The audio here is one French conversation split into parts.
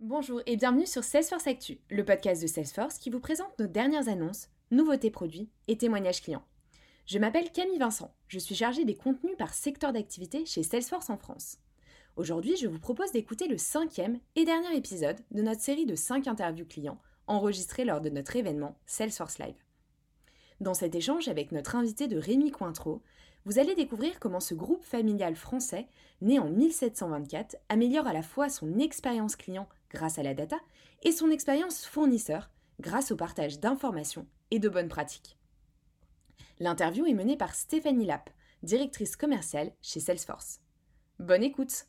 Bonjour et bienvenue sur Salesforce Actu, le podcast de Salesforce qui vous présente nos dernières annonces, nouveautés produits et témoignages clients. Je m'appelle Camille Vincent, je suis chargée des contenus par secteur d'activité chez Salesforce en France. Aujourd'hui, je vous propose d'écouter le cinquième et dernier épisode de notre série de 5 interviews clients enregistrées lors de notre événement Salesforce Live. Dans cet échange avec notre invité de Rémi Cointreau, vous allez découvrir comment ce groupe familial français, né en 1724, améliore à la fois son expérience client grâce à la data et son expérience fournisseur grâce au partage d'informations et de bonnes pratiques. L'interview est menée par Stéphanie Lapp, directrice commerciale chez Salesforce. Bonne écoute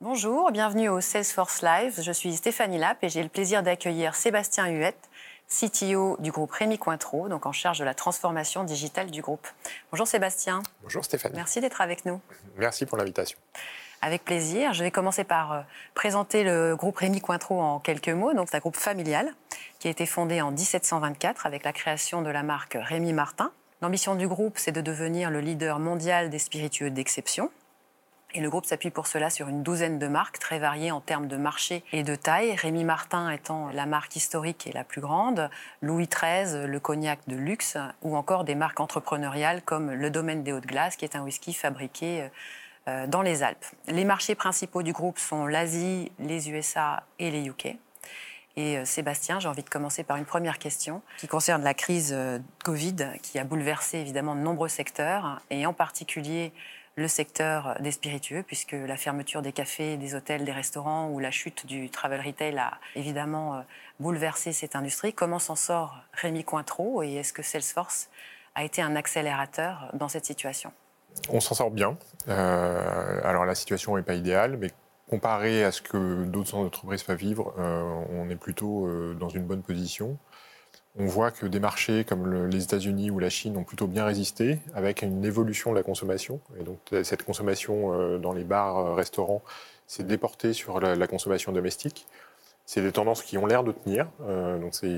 Bonjour, bienvenue au Salesforce Live. Je suis Stéphanie Lapp et j'ai le plaisir d'accueillir Sébastien Huette, CTO du groupe Rémi Cointreau, donc en charge de la transformation digitale du groupe. Bonjour Sébastien. Bonjour Stéphanie. Merci d'être avec nous. Merci pour l'invitation. Avec plaisir. Je vais commencer par euh, présenter le groupe Rémi Cointreau en quelques mots. Donc, c'est un groupe familial qui a été fondé en 1724 avec la création de la marque Rémi Martin. L'ambition du groupe, c'est de devenir le leader mondial des spiritueux d'exception. Et le groupe s'appuie pour cela sur une douzaine de marques très variées en termes de marché et de taille. Rémi Martin étant la marque historique et la plus grande, Louis XIII, le cognac de luxe, ou encore des marques entrepreneuriales comme le Domaine des Hautes Glaces, qui est un whisky fabriqué euh, dans les Alpes. Les marchés principaux du groupe sont l'Asie, les USA et les UK. Et euh, Sébastien, j'ai envie de commencer par une première question qui concerne la crise Covid qui a bouleversé évidemment de nombreux secteurs et en particulier le secteur des spiritueux, puisque la fermeture des cafés, des hôtels, des restaurants ou la chute du travel retail a évidemment euh, bouleversé cette industrie. Comment s'en sort Rémi Cointreau et est-ce que Salesforce a été un accélérateur dans cette situation? On s'en sort bien. Euh, alors la situation n'est pas idéale, mais comparé à ce que d'autres entreprises peuvent vivre, euh, on est plutôt dans une bonne position on voit que des marchés comme les États-Unis ou la Chine ont plutôt bien résisté, avec une évolution de la consommation. Et donc cette consommation euh, dans les bars, euh, restaurants, s'est déportée sur la, consommation domestique. C'est des tendances qui ont l'air de tenir. Euh, donc c'est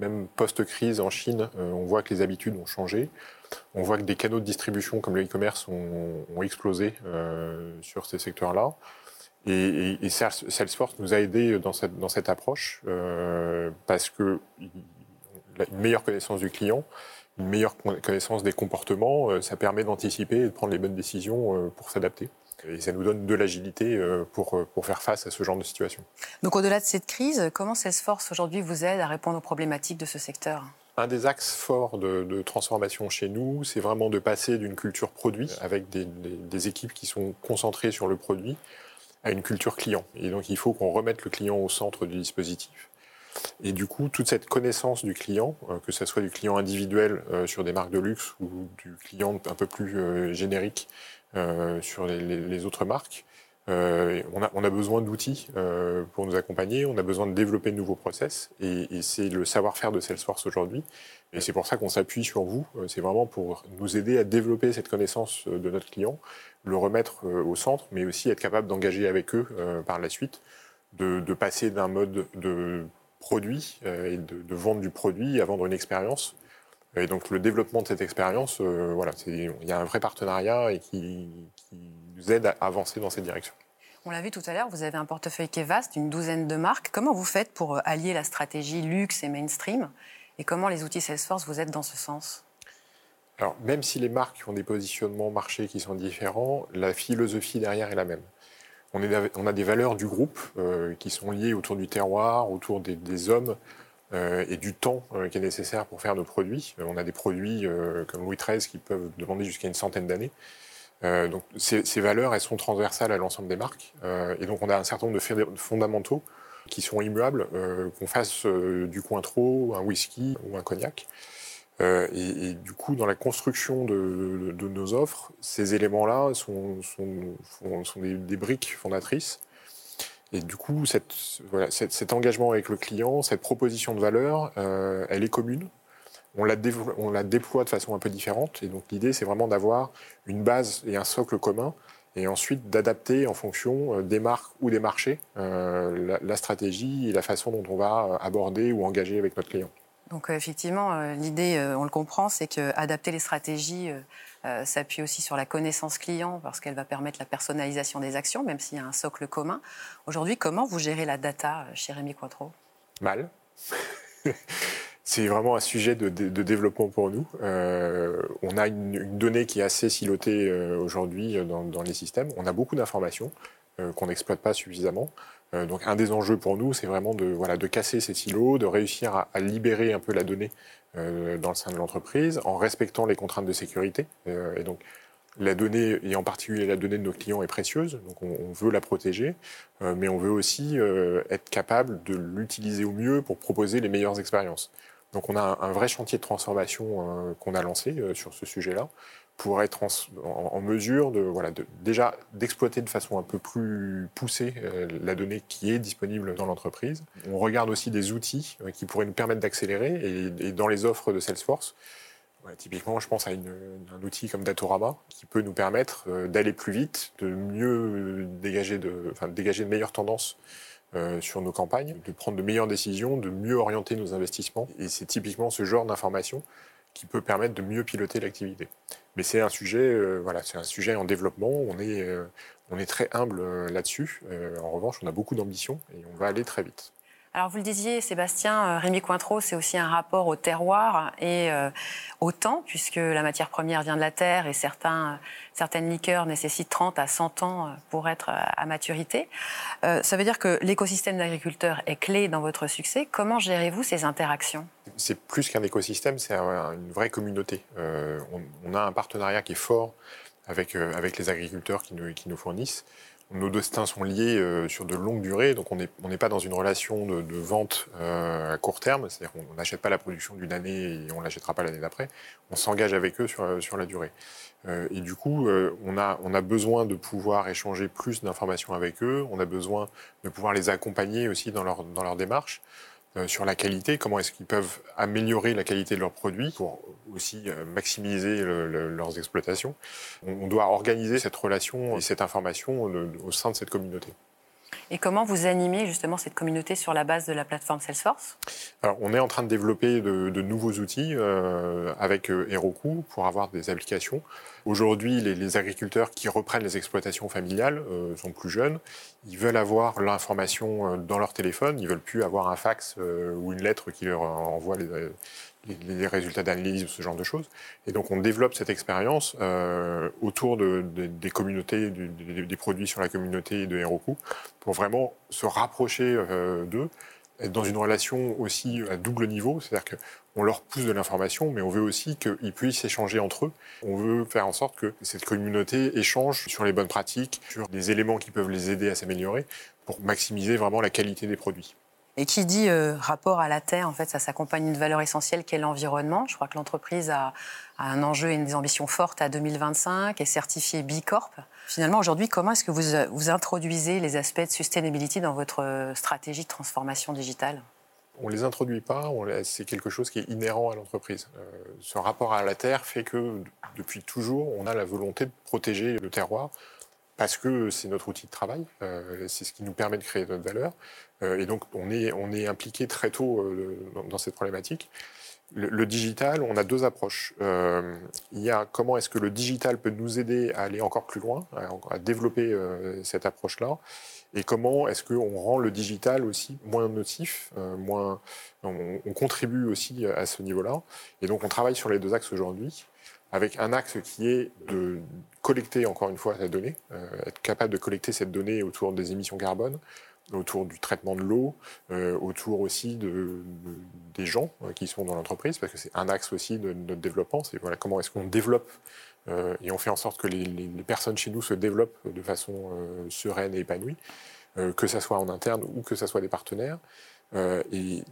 même post-crise en Chine, on voit que les habitudes ont changé. On voit que des canaux de distribution comme le e-commerce ont, explosé sur ces secteurs-là. Et, Salesforce nous a aidés dans cette, dans cette approche parce que une meilleure connaissance du client, une meilleure connaissance des comportements, euh, ça permet d'anticiper et de prendre les bonnes décisions euh, pour s'adapter. Et ça nous donne de l'agilité euh, pour, pour faire face à ce genre de situation. Donc au-delà de cette crise, comment Salesforce aujourd'hui vous aide à répondre aux problématiques de ce secteur? Un des axes forts de, transformation chez nous, c'est vraiment de passer d'une culture produit avec des, des, équipes qui sont concentrées sur le produit à une culture client. Et donc il faut qu'on remette le client au centre du dispositif. Et du coup, toute cette connaissance du client, euh, que ce soit du client individuel euh, sur des marques de luxe ou du client un peu plus euh, générique sur les, autres marques, on, a, besoin d'outils pour nous accompagner, on a besoin de développer de nouveaux process, et, c'est le savoir-faire de Salesforce aujourd'hui. Et c'est pour ça qu'on s'appuie sur vous, c'est vraiment pour nous aider à développer cette connaissance de notre client, le remettre au centre, mais aussi être capable d'engager avec eux par la suite, de, de passer d'un mode de produit euh, et de, vendre du produit à vendre une expérience. Et donc le développement de cette expérience, euh, voilà, il y a un vrai partenariat et qui, nous aide à avancer dans cette direction. On l'a vu tout à l'heure, vous avez un portefeuille qui est vaste, une douzaine de marques. Comment vous faites pour euh, allier la stratégie luxe et mainstream Et comment les outils Salesforce vous aident dans ce sens? Alors, même si les marques ont des positionnements marchés qui sont différents, la philosophie derrière est la même on, a des valeurs du groupe euh, qui sont liées autour du terroir, autour des, hommes euh, et du temps euh, qui est nécessaire pour faire nos produits. on a des produits comme Louis XIII qui peuvent demander jusqu'à une centaine d'années. donc ces, valeurs, elles sont transversales à l'ensemble des marques. et donc on a un certain nombre de fondamentaux qui sont immuables, qu'on fasse du cointreau, un whisky ou un cognac. Euh, et, du coup, dans la construction de, nos offres, ces éléments-là sont, des, briques fondatrices. Et du coup, cet engagement avec le client, cette proposition de valeur, euh, elle est commune. On la, déploie de façon un peu différente. Et donc, l'idée, c'est vraiment d'avoir une base et un socle commun, et ensuite d'adapter en fonction euh, des marques ou des marchés la stratégie et la façon dont on va aborder ou engager avec notre client. Donc effectivement, l'idée, on le comprend, c'est qu'adapter les stratégies s'appuie aussi sur la connaissance client parce qu'elle va permettre la personnalisation des actions, même s'il y a un socle commun. Aujourd'hui, comment vous gérez la data chez Rémi Cointreau? Mal. C'est vraiment un sujet de, développement pour nous. Euh, on a une, donnée qui est assez silotée euh, aujourd'hui euh, dans, les systèmes. On a beaucoup d'informations qu'on n'exploite pas suffisamment. Donc un des enjeux pour nous, c'est vraiment de, casser ces silos, de réussir à, libérer un peu la donnée dans le sein de l'entreprise en respectant les contraintes de sécurité. et donc la donnée, et en particulier la donnée de nos clients, est précieuse, donc on, veut la protéger, mais on veut aussi être capable de l'utiliser au mieux pour proposer les meilleures expériences. Donc on a un, vrai chantier de transformation euh, qu'on a lancé euh, sur ce sujet-là pour être en, mesure de, voilà, déjà d'exploiter de façon un peu plus poussée euh, la donnée qui est disponible dans l'entreprise. On regarde aussi des outils qui pourraient nous permettre d'accélérer et, dans les offres de Salesforce, typiquement, je pense à un outil comme Datorama qui peut nous permettre d'aller plus vite, de mieux dégager de, dégager de meilleures tendances euh, sur nos campagnes, de prendre de meilleures décisions, de mieux orienter nos investissements. Et c'est typiquement ce genre d'information qui peut permettre de mieux piloter l'activité. Mais c'est un sujet, euh, voilà, c'est un sujet en développement. On est, euh, on est très humble là-dessus. en revanche, on a beaucoup d'ambition et on va aller très vite. Alors vous le disiez, Sébastien, euh, Rémi Cointreau, c'est aussi un rapport au terroir et euh, au temps, puisque la matière première vient de la terre et certains, certaines liqueurs nécessitent 30 à 100 ans euh, pour être à maturité. ça veut dire que l'écosystème d'agriculteurs est clé dans votre succès. Comment gérez-vous ces interactions? C'est plus qu'un écosystème, c'est une vraie communauté. on, a un partenariat qui est fort avec, avec les agriculteurs qui nous fournissent nos destins sont liés euh, sur de longues durées, donc on n'est pas dans une relation de, vente euh, à court terme, c'est-à-dire qu'on n'achète pas la production d'une année et on ne l'achètera pas l'année d'après, on s'engage avec eux sur, sur la durée. Euh, et du coup, on, a, on a besoin de pouvoir échanger plus d'informations avec eux, on a besoin de pouvoir les accompagner aussi dans leur, dans leur démarche. Euh, sur la qualité, comment est-ce qu'ils peuvent améliorer la qualité de leurs produits pour aussi euh, maximiser leurs exploitations? On, doit organiser cette relation et cette information au sein de cette communauté. Et comment vous animez justement cette communauté sur la base de la plateforme Salesforce? Alors, on est en train de développer de, nouveaux outils euh, avec euh, Heroku pour avoir des applications. Aujourd'hui, les, agriculteurs qui reprennent les exploitations familiales euh, sont plus jeunes. Ils veulent avoir l'information dans leur téléphone. Ils veulent plus avoir un fax ou une lettre qui leur envoie les, les, résultats d'analyse, ce genre de choses. Et donc on développe cette expérience euh, autour de, des communautés, des, produits sur la communauté de Heroku, pour vraiment se rapprocher euh, d'eux, être dans une relation aussi à double niveau, c'est-à-dire qu'on leur pousse de l'information, mais on veut aussi qu'ils puissent échanger entre eux. On veut faire en sorte que cette communauté échange sur les bonnes pratiques, sur des éléments qui peuvent les aider à s'améliorer, pour maximiser vraiment la qualité des produits. Et qui dit euh, rapport à la terre, en fait, ça s'accompagne d'une valeur essentielle qui est l'environnement. Je crois que l'entreprise a, un enjeu et des ambitions fortes à 2025, est certifiée B Corp. Finalement, aujourd'hui, comment est-ce que vous, euh, vous introduisez les aspects de sustainability dans votre euh, stratégie de transformation digitale? On ne les introduit pas, c'est quelque chose qui est inhérent à l'entreprise. ce rapport à la terre fait que depuis toujours, on a la volonté de protéger le terroir parce que c'est notre outil de travail, c'est ce qui nous permet de créer notre valeur. Euh, et donc, on est, on est impliqué très tôt euh, dans, cette problématique. Le, digital, on a deux approches. Euh, il y a comment est-ce que le digital peut nous aider à aller encore plus loin, à, développer cette approche-là, et comment est-ce qu'on rend le digital aussi moins nocif, moins, on, on, contribue aussi à ce niveau-là. Et donc, on travaille sur les deux axes aujourd'hui, avec un axe qui est de collecter encore une fois la donnée, être capable de collecter cette donnée autour des émissions carbone, autour du traitement de l'eau, euh, autour aussi de, des gens euh, qui sont dans l'entreprise, parce que c'est un axe aussi de, notre développement. C'est voilà, comment est-ce qu'on développe euh, et on fait en sorte que les, les, personnes chez nous se développent de façon sereine et épanouie, que ce soit en interne ou que ce soit des partenaires. et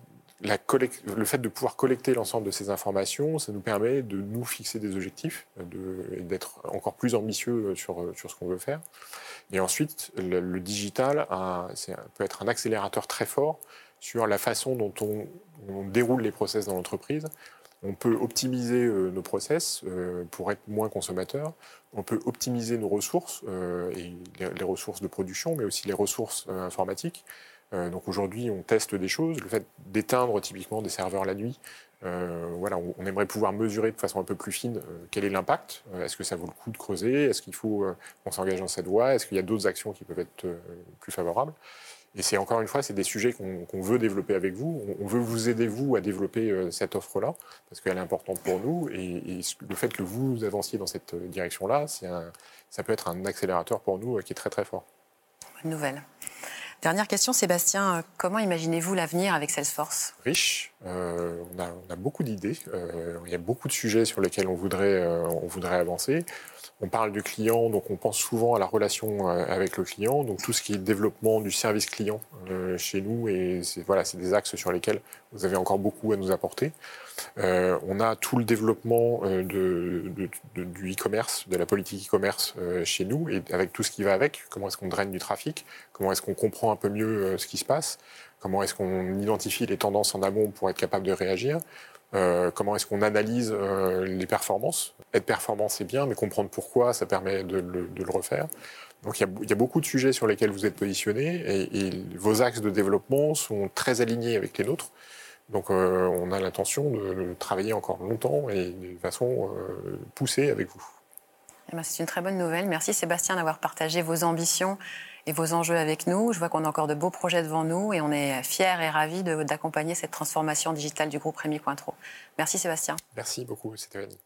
le fait de pouvoir collecter l'ensemble de ces informations, ça nous permet de nous fixer des objectifs et d'être encore plus ambitieux sur, sur ce qu'on veut faire. Et ensuite, le, digital peut être un accélérateur très fort sur la façon dont on, déroule les process dans l'entreprise. On peut optimiser euh, nos process euh, pour être moins consommateurs. On peut optimiser nos ressources, euh, et les, ressources de production, mais aussi les ressources informatiques, donc aujourd'hui, on teste des choses. Le fait d'éteindre typiquement des serveurs la nuit, voilà, on, aimerait pouvoir mesurer de façon un peu plus fine quel est l'impact. Est-ce que ça vaut le coup de creuser? Est-ce qu'il faut qu'on s'engage dans cette voie? Est-ce qu'il y a d'autres actions qui peuvent être plus favorables? Et c'est encore une fois, c'est des sujets qu'on veut développer avec vous. On, veut vous aider, vous, à développer euh, cette offre-là, parce qu'elle est importante pour nous. Et, le fait que vous avanciez dans cette euh, direction-là, ça peut être un accélérateur pour nous euh, qui est très très fort. Bonne nouvelle. Dernière question, Sébastien, comment imaginez-vous l'avenir avec Salesforce? Riche, on, a, beaucoup d'idées, il y a beaucoup de sujets sur lesquels on voudrait, on voudrait avancer. On parle du client, donc on pense souvent à la relation euh, avec le client, donc tout ce qui est développement du service client euh, chez nous, et c'est des axes sur lesquels vous avez encore beaucoup à nous apporter. Euh, on a tout le développement du e-commerce, de la politique e-commerce chez nous, et avec tout ce qui va avec. Comment est-ce qu'on draine du trafic? Comment est-ce qu'on comprend un peu mieux ce qui se passe? Comment est-ce qu'on identifie les tendances en amont pour être capable de réagir euh, comment est-ce qu'on analyse euh, les performances Être performant, c'est bien, mais comprendre pourquoi, ça permet de le, refaire. Donc il y, a, beaucoup de sujets sur lesquels vous êtes positionné et, vos axes de développement sont très alignés avec les nôtres. Donc euh, on a l'intention de, travailler encore longtemps et de façon poussée avec vous. Eh ben, c'est une très bonne nouvelle. Merci Sébastien d'avoir partagé vos ambitions et vos enjeux avec nous. Je vois qu'on a encore de beaux projets devant nous et on est fiers et ravis d'accompagner cette transformation digitale du groupe Rémi Cointreau. Merci Sébastien. Merci beaucoup Stéphanie.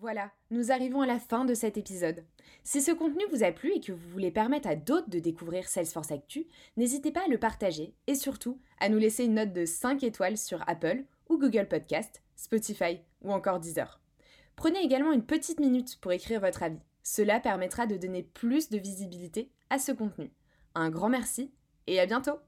Voilà, nous arrivons à la fin de cet épisode. Si ce contenu vous a plu et que vous voulez permettre à d'autres de découvrir Salesforce Actu, n'hésitez pas à le partager et surtout à nous laisser une note de 5 étoiles sur Apple ou Google Podcast, Spotify ou encore Deezer. Prenez également une petite minute pour écrire votre avis. Cela permettra de donner plus de visibilité à ce contenu. Un grand merci et à bientôt